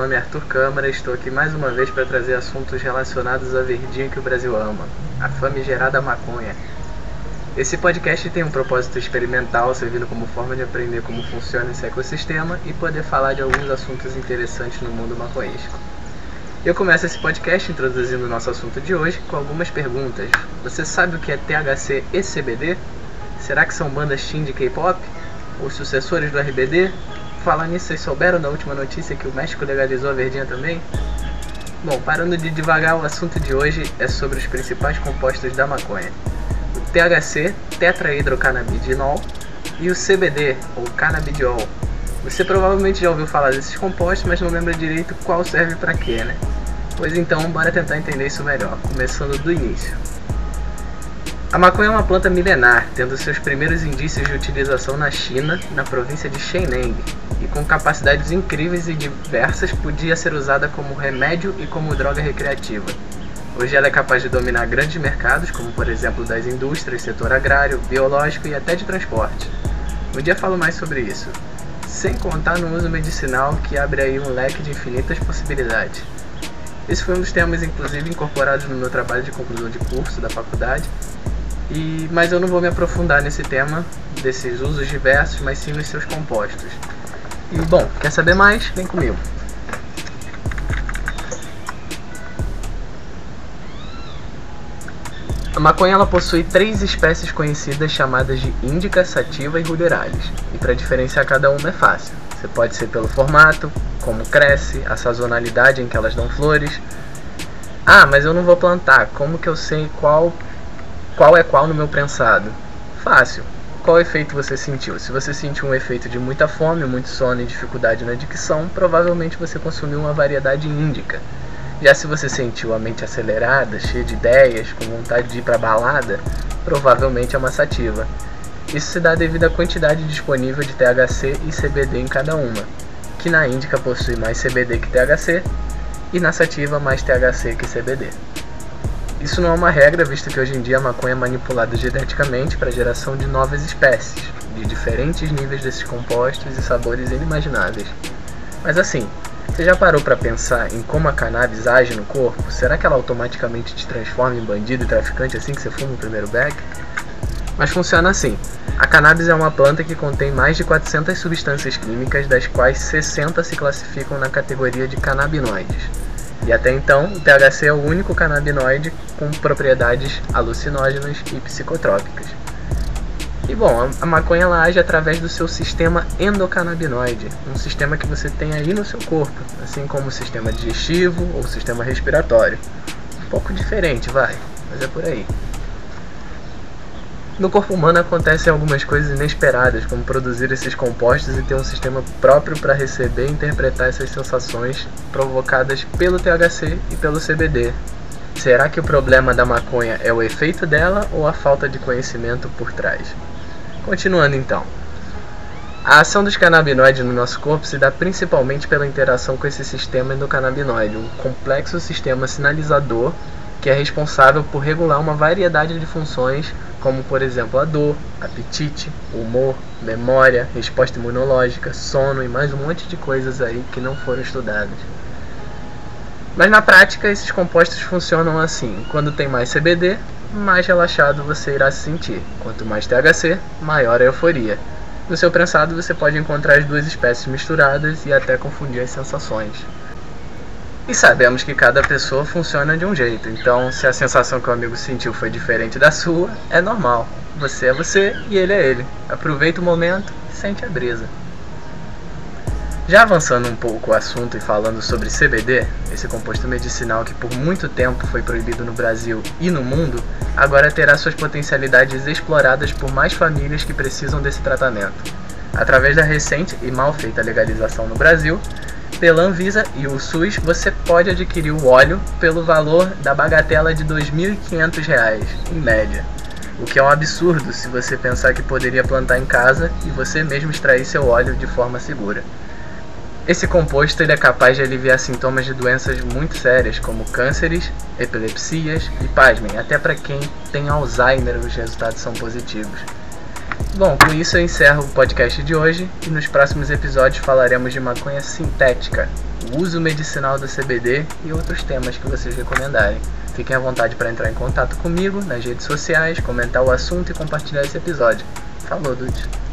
nome é Arthur Câmara e estou aqui mais uma vez para trazer assuntos relacionados à verdinha que o Brasil ama, a famigerada maconha. Esse podcast tem um propósito experimental, servindo como forma de aprender como funciona esse ecossistema e poder falar de alguns assuntos interessantes no mundo maconhesco. Eu começo esse podcast introduzindo o nosso assunto de hoje com algumas perguntas. Você sabe o que é THC e CBD? Será que são bandas teen de K-pop? Os sucessores do RBD? Falar nisso, vocês souberam da última notícia que o México legalizou a verdinha também? Bom, parando de devagar, o assunto de hoje é sobre os principais compostos da maconha. O THC, tetrahidrocannabinol, e o CBD, ou cannabidiol. Você provavelmente já ouviu falar desses compostos, mas não lembra direito qual serve para quê, né? Pois então, bora tentar entender isso melhor, começando do início. A maconha é uma planta milenar, tendo seus primeiros indícios de utilização na China, na província de Shenyang, e com capacidades incríveis e diversas, podia ser usada como remédio e como droga recreativa. Hoje ela é capaz de dominar grandes mercados, como por exemplo das indústrias, setor agrário, biológico e até de transporte. Um dia falo mais sobre isso, sem contar no uso medicinal que abre aí um leque de infinitas possibilidades. Esse foi um dos temas, inclusive, incorporados no meu trabalho de conclusão de curso da faculdade, e, mas eu não vou me aprofundar nesse tema desses usos diversos, mas sim nos seus compostos. E bom, quer saber mais? Vem comigo. A maconha ela possui três espécies conhecidas chamadas de índica, sativa e ruderalis. E para diferenciar cada uma é fácil. Você pode ser pelo formato, como cresce, a sazonalidade em que elas dão flores. Ah, mas eu não vou plantar. Como que eu sei qual qual é qual no meu prensado? Fácil. Qual efeito você sentiu? Se você sentiu um efeito de muita fome, muito sono e dificuldade na dicção, provavelmente você consumiu uma variedade índica. Já se você sentiu a mente acelerada, cheia de ideias, com vontade de ir para balada, provavelmente é uma sativa. Isso se dá devido à quantidade disponível de THC e CBD em cada uma, que na índica possui mais CBD que THC e na sativa mais THC que CBD. Isso não é uma regra, visto que hoje em dia a maconha é manipulada geneticamente para a geração de novas espécies, de diferentes níveis desses compostos e sabores inimagináveis. Mas assim, você já parou para pensar em como a cannabis age no corpo? Será que ela automaticamente te transforma em bandido e traficante assim que você fuma o primeiro beck? Mas funciona assim. A cannabis é uma planta que contém mais de 400 substâncias químicas, das quais 60 se classificam na categoria de canabinoides. E até então, o THC é o único canabinoide com propriedades alucinógenas e psicotrópicas. E bom, a maconha ela age através do seu sistema endocannabinoide, um sistema que você tem aí no seu corpo, assim como o sistema digestivo ou o sistema respiratório. Um pouco diferente, vai, mas é por aí. No corpo humano acontecem algumas coisas inesperadas, como produzir esses compostos e ter um sistema próprio para receber e interpretar essas sensações provocadas pelo THC e pelo CBD. Será que o problema da maconha é o efeito dela ou a falta de conhecimento por trás? Continuando então. A ação dos canabinoides no nosso corpo se dá principalmente pela interação com esse sistema endocannabinoide, um complexo sistema sinalizador que é responsável por regular uma variedade de funções, como por exemplo a dor, apetite, humor, memória, resposta imunológica, sono e mais um monte de coisas aí que não foram estudadas. Mas na prática, esses compostos funcionam assim: quando tem mais CBD, mais relaxado você irá se sentir. Quanto mais THC, maior a euforia. No seu prensado você pode encontrar as duas espécies misturadas e até confundir as sensações. E sabemos que cada pessoa funciona de um jeito, então se a sensação que o amigo sentiu foi diferente da sua, é normal. Você é você e ele é ele. Aproveita o momento e sente a brisa. Já avançando um pouco o assunto e falando sobre CBD, esse composto medicinal que por muito tempo foi proibido no Brasil e no mundo, agora terá suas potencialidades exploradas por mais famílias que precisam desse tratamento. Através da recente e mal feita legalização no Brasil, pela Anvisa e o SUS, você pode adquirir o óleo pelo valor da bagatela de R$ 2.500, em média. O que é um absurdo se você pensar que poderia plantar em casa e você mesmo extrair seu óleo de forma segura. Esse composto é capaz de aliviar sintomas de doenças muito sérias, como cânceres, epilepsias e, pasmem, até para quem tem Alzheimer os resultados são positivos. Bom, com isso eu encerro o podcast de hoje e nos próximos episódios falaremos de maconha sintética, o uso medicinal do CBD e outros temas que vocês recomendarem. Fiquem à vontade para entrar em contato comigo nas redes sociais, comentar o assunto e compartilhar esse episódio. Falou, Dude.